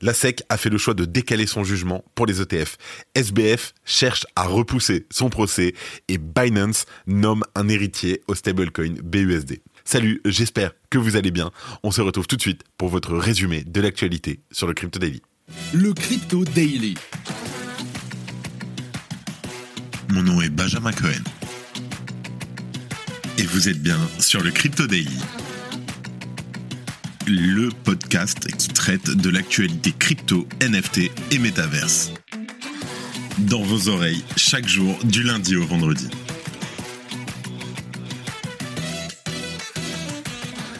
La SEC a fait le choix de décaler son jugement pour les ETF. SBF cherche à repousser son procès et Binance nomme un héritier au stablecoin BUSD. Salut, j'espère que vous allez bien. On se retrouve tout de suite pour votre résumé de l'actualité sur le Crypto Daily. Le Crypto Daily. Mon nom est Benjamin Cohen. Et vous êtes bien sur le Crypto Daily le podcast qui traite de l'actualité crypto, NFT et métaverse. Dans vos oreilles, chaque jour, du lundi au vendredi.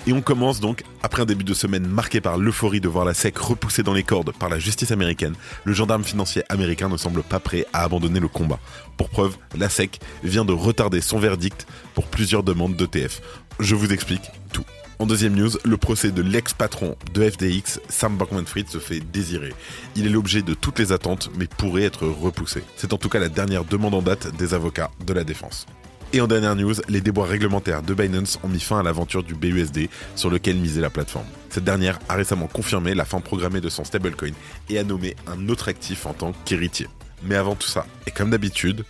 Et on commence donc, après un début de semaine marqué par l'euphorie de voir la SEC repoussée dans les cordes par la justice américaine, le gendarme financier américain ne semble pas prêt à abandonner le combat. Pour preuve, la SEC vient de retarder son verdict pour plusieurs demandes d'ETF. Je vous explique tout. En deuxième news, le procès de l'ex-patron de FDX, Sam Bankman-Fried, se fait désirer. Il est l'objet de toutes les attentes, mais pourrait être repoussé. C'est en tout cas la dernière demande en date des avocats de la défense. Et en dernière news, les déboires réglementaires de Binance ont mis fin à l'aventure du BUSD sur lequel misait la plateforme. Cette dernière a récemment confirmé la fin programmée de son stablecoin et a nommé un autre actif en tant qu'héritier. Mais avant tout ça, et comme d'habitude,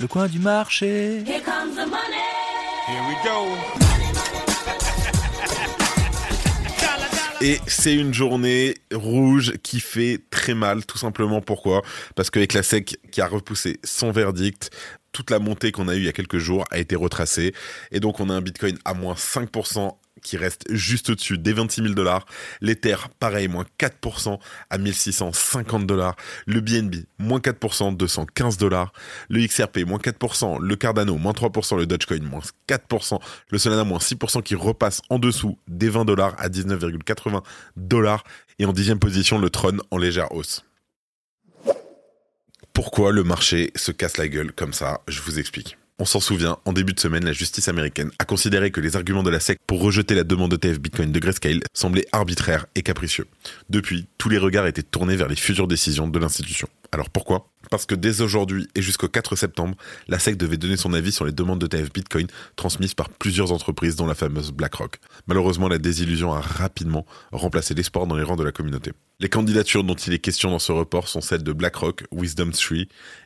le coin du marché. Here comes the money. Here we go. Et c'est une journée rouge qui fait très mal, tout simplement. Pourquoi? Parce la SEC qui a repoussé son verdict, toute la montée qu'on a eue il y a quelques jours a été retracée. Et donc on a un Bitcoin à moins 5% qui reste juste au-dessus des 26 000 dollars. L'Ether, pareil, moins 4% à 1650 dollars. Le BNB, moins 4%, 215 dollars. Le XRP, moins 4%. Le Cardano, moins 3%. Le Dogecoin, moins 4%. Le Solana, moins 6% qui repasse en dessous des 20 dollars à 19,80 dollars. Et en dixième position, le Tron en légère hausse. Pourquoi le marché se casse la gueule comme ça? Je vous explique. On s'en souvient, en début de semaine, la justice américaine a considéré que les arguments de la SEC pour rejeter la demande d'ETF Bitcoin de Grayscale semblaient arbitraires et capricieux. Depuis, tous les regards étaient tournés vers les futures décisions de l'institution. Alors pourquoi? Parce que dès aujourd'hui et jusqu'au 4 septembre, la SEC devait donner son avis sur les demandes d'ETF Bitcoin transmises par plusieurs entreprises dont la fameuse BlackRock. Malheureusement, la désillusion a rapidement remplacé l'espoir dans les rangs de la communauté. Les candidatures dont il est question dans ce report sont celles de BlackRock, Wisdom 3,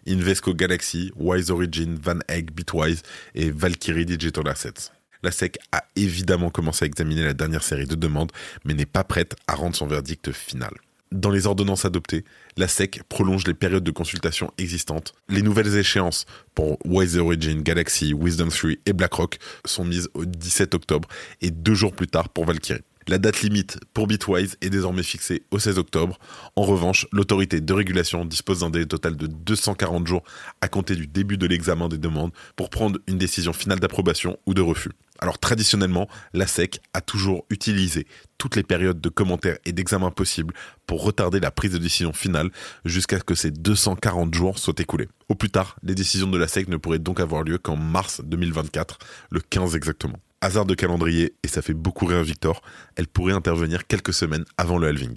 Invesco Galaxy, Wise Origin, Van Egg, Bitwise et Valkyrie Digital Assets. La SEC a évidemment commencé à examiner la dernière série de demandes, mais n'est pas prête à rendre son verdict final. Dans les ordonnances adoptées, la SEC prolonge les périodes de consultation existantes. Les nouvelles échéances pour Wise Origin, Galaxy, Wisdom 3 et BlackRock sont mises au 17 octobre et deux jours plus tard pour Valkyrie. La date limite pour Bitwise est désormais fixée au 16 octobre. En revanche, l'autorité de régulation dispose d'un délai total de 240 jours à compter du début de l'examen des demandes pour prendre une décision finale d'approbation ou de refus. Alors traditionnellement, la SEC a toujours utilisé toutes les périodes de commentaires et d'examen possibles pour retarder la prise de décision finale jusqu'à ce que ces 240 jours soient écoulés. Au plus tard, les décisions de la SEC ne pourraient donc avoir lieu qu'en mars 2024, le 15 exactement. Hasard de calendrier, et ça fait beaucoup rire Victor, elle pourrait intervenir quelques semaines avant le halving.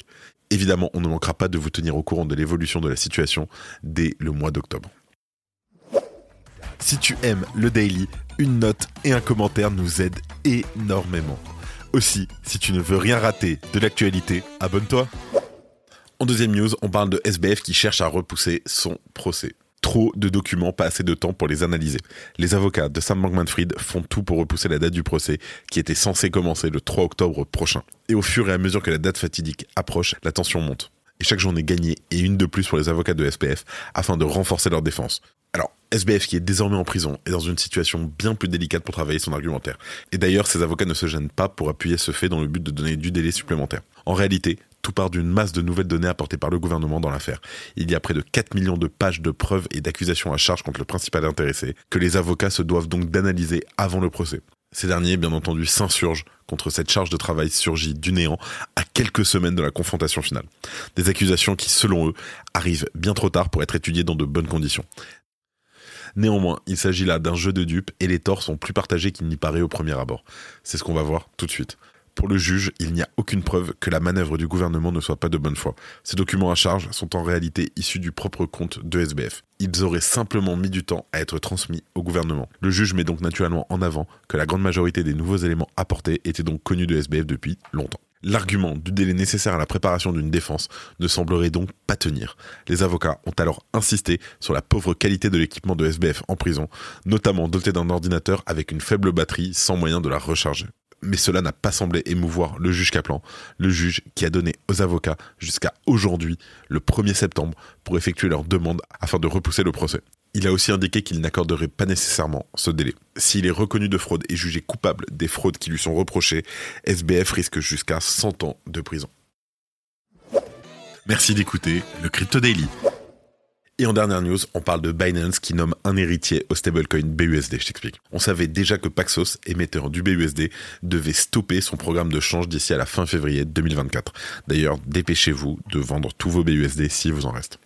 Évidemment, on ne manquera pas de vous tenir au courant de l'évolution de la situation dès le mois d'octobre. Si tu aimes le daily, une note et un commentaire nous aident énormément. Aussi, si tu ne veux rien rater de l'actualité, abonne-toi. En deuxième news, on parle de SBF qui cherche à repousser son procès. Trop de documents, pas assez de temps pour les analyser. Les avocats de Sam Bankman-Fried font tout pour repousser la date du procès qui était censé commencer le 3 octobre prochain. Et au fur et à mesure que la date fatidique approche, la tension monte. Et chaque journée gagnée est une de plus pour les avocats de SPF afin de renforcer leur défense. Alors, SBF qui est désormais en prison est dans une situation bien plus délicate pour travailler son argumentaire. Et d'ailleurs, ses avocats ne se gênent pas pour appuyer ce fait dans le but de donner du délai supplémentaire. En réalité, tout part d'une masse de nouvelles données apportées par le gouvernement dans l'affaire. Il y a près de 4 millions de pages de preuves et d'accusations à charge contre le principal intéressé, que les avocats se doivent donc d'analyser avant le procès. Ces derniers, bien entendu, s'insurgent contre cette charge de travail surgie du néant à quelques semaines de la confrontation finale. Des accusations qui, selon eux, arrivent bien trop tard pour être étudiées dans de bonnes conditions. Néanmoins, il s'agit là d'un jeu de dupes et les torts sont plus partagés qu'il n'y paraît au premier abord. C'est ce qu'on va voir tout de suite. Pour le juge, il n'y a aucune preuve que la manœuvre du gouvernement ne soit pas de bonne foi. Ces documents à charge sont en réalité issus du propre compte de SBF. Ils auraient simplement mis du temps à être transmis au gouvernement. Le juge met donc naturellement en avant que la grande majorité des nouveaux éléments apportés étaient donc connus de SBF depuis longtemps. L'argument du délai nécessaire à la préparation d'une défense ne semblerait donc pas tenir. Les avocats ont alors insisté sur la pauvre qualité de l'équipement de SBF en prison, notamment doté d'un ordinateur avec une faible batterie sans moyen de la recharger. Mais cela n'a pas semblé émouvoir le juge Kaplan, le juge qui a donné aux avocats jusqu'à aujourd'hui, le 1er septembre, pour effectuer leur demande afin de repousser le procès. Il a aussi indiqué qu'il n'accorderait pas nécessairement ce délai. S'il est reconnu de fraude et jugé coupable des fraudes qui lui sont reprochées, SBF risque jusqu'à 100 ans de prison. Merci d'écouter le Crypto Daily. Et en dernière news, on parle de Binance qui nomme un héritier au stablecoin BUSD, je t'explique. On savait déjà que Paxos, émetteur du BUSD, devait stopper son programme de change d'ici à la fin février 2024. D'ailleurs, dépêchez-vous de vendre tous vos BUSD si vous en reste.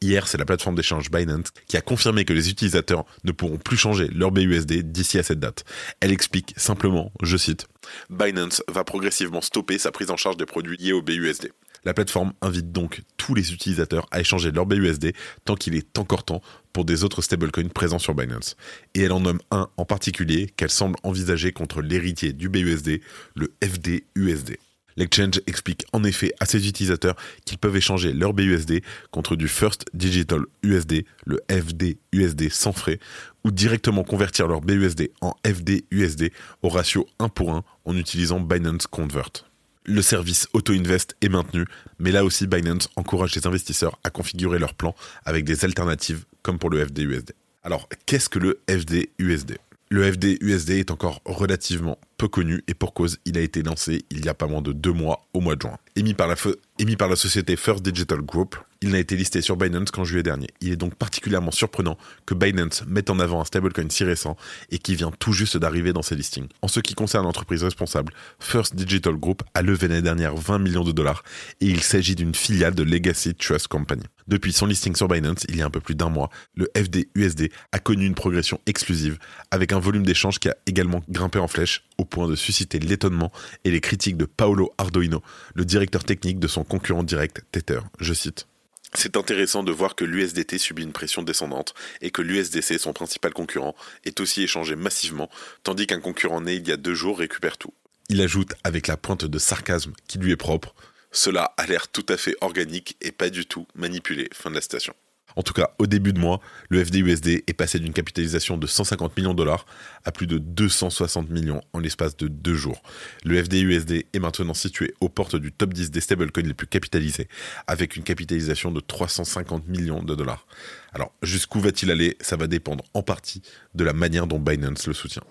Hier, c'est la plateforme d'échange Binance qui a confirmé que les utilisateurs ne pourront plus changer leur BUSD d'ici à cette date. Elle explique simplement, je cite, Binance va progressivement stopper sa prise en charge des produits liés au BUSD. La plateforme invite donc tous les utilisateurs à échanger leur BUSD tant qu'il est encore temps pour des autres stablecoins présents sur Binance. Et elle en nomme un en particulier qu'elle semble envisager contre l'héritier du BUSD, le FDUSD. L'exchange explique en effet à ses utilisateurs qu'ils peuvent échanger leur BUSD contre du First Digital USD, le FDUSD sans frais, ou directement convertir leur BUSD en FDUSD au ratio 1 pour 1 en utilisant Binance Convert. Le service Auto-Invest est maintenu, mais là aussi Binance encourage les investisseurs à configurer leur plan avec des alternatives comme pour le FDUSD. Alors, qu'est-ce que le FDUSD Le FDUSD est encore relativement peu connu et pour cause, il a été lancé il y a pas moins de deux mois au mois de juin. Émis par la, émis par la société First Digital Group, il n'a été listé sur Binance qu'en juillet dernier. Il est donc particulièrement surprenant que Binance mette en avant un stablecoin si récent et qui vient tout juste d'arriver dans ses listings. En ce qui concerne l'entreprise responsable, First Digital Group a levé l'année dernière 20 millions de dollars et il s'agit d'une filiale de Legacy Trust Company. Depuis son listing sur Binance, il y a un peu plus d'un mois, le FDUSD a connu une progression exclusive avec un volume d'échange qui a également grimpé en flèche au point de susciter l'étonnement et les critiques de Paolo Ardoino, le directeur technique de son concurrent direct Tether. Je cite. C'est intéressant de voir que l'USDT subit une pression descendante et que l'USDC, son principal concurrent, est aussi échangé massivement, tandis qu'un concurrent né il y a deux jours récupère tout. Il ajoute avec la pointe de sarcasme qui lui est propre, cela a l'air tout à fait organique et pas du tout manipulé. Fin de la citation. En tout cas, au début de mois, le FDUSD est passé d'une capitalisation de 150 millions de dollars à plus de 260 millions en l'espace de deux jours. Le FDUSD est maintenant situé aux portes du top 10 des stablecoins les plus capitalisés, avec une capitalisation de 350 millions de dollars. Alors, jusqu'où va-t-il aller? Ça va dépendre en partie de la manière dont Binance le soutient.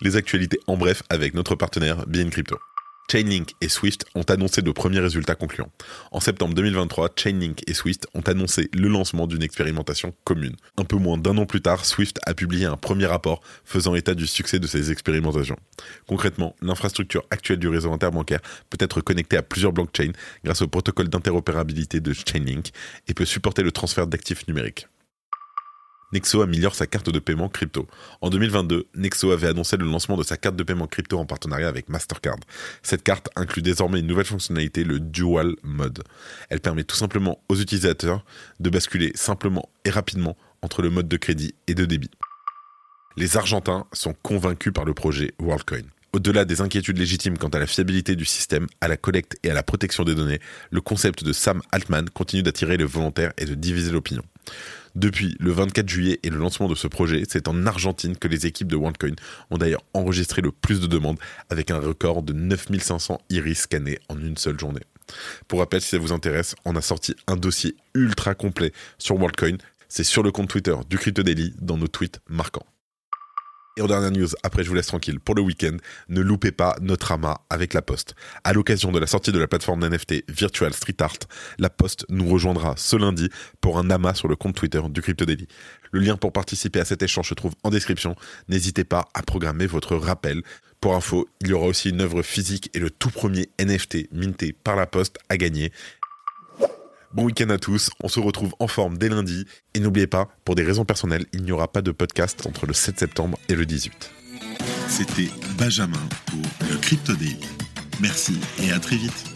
Les actualités en bref avec notre partenaire Bien Crypto. Chainlink et Swift ont annoncé de premiers résultats concluants. En septembre 2023, Chainlink et Swift ont annoncé le lancement d'une expérimentation commune. Un peu moins d'un an plus tard, Swift a publié un premier rapport faisant état du succès de ces expérimentations. Concrètement, l'infrastructure actuelle du réseau interbancaire peut être connectée à plusieurs blockchains grâce au protocole d'interopérabilité de Chainlink et peut supporter le transfert d'actifs numériques. Nexo améliore sa carte de paiement crypto. En 2022, Nexo avait annoncé le lancement de sa carte de paiement crypto en partenariat avec Mastercard. Cette carte inclut désormais une nouvelle fonctionnalité, le Dual Mode. Elle permet tout simplement aux utilisateurs de basculer simplement et rapidement entre le mode de crédit et de débit. Les Argentins sont convaincus par le projet WorldCoin. Au-delà des inquiétudes légitimes quant à la fiabilité du système, à la collecte et à la protection des données, le concept de Sam Altman continue d'attirer les volontaires et de diviser l'opinion. Depuis le 24 juillet et le lancement de ce projet, c'est en Argentine que les équipes de OneCoin ont d'ailleurs enregistré le plus de demandes avec un record de 9500 iris scannés en une seule journée. Pour rappel, si ça vous intéresse, on a sorti un dossier ultra complet sur WorldCoin. C'est sur le compte Twitter du Crypto Daily dans nos tweets marquants. Et en dernière news, après je vous laisse tranquille pour le week-end, ne loupez pas notre amas avec La Poste. À l'occasion de la sortie de la plateforme d'NFT Virtual Street Art, La Poste nous rejoindra ce lundi pour un amas sur le compte Twitter du Crypto Daily. Le lien pour participer à cet échange se trouve en description. N'hésitez pas à programmer votre rappel. Pour info, il y aura aussi une œuvre physique et le tout premier NFT minté par La Poste à gagner. Bon week-end à tous, on se retrouve en forme dès lundi. Et n'oubliez pas, pour des raisons personnelles, il n'y aura pas de podcast entre le 7 septembre et le 18. C'était Benjamin pour le Crypto Daily. Merci et à très vite.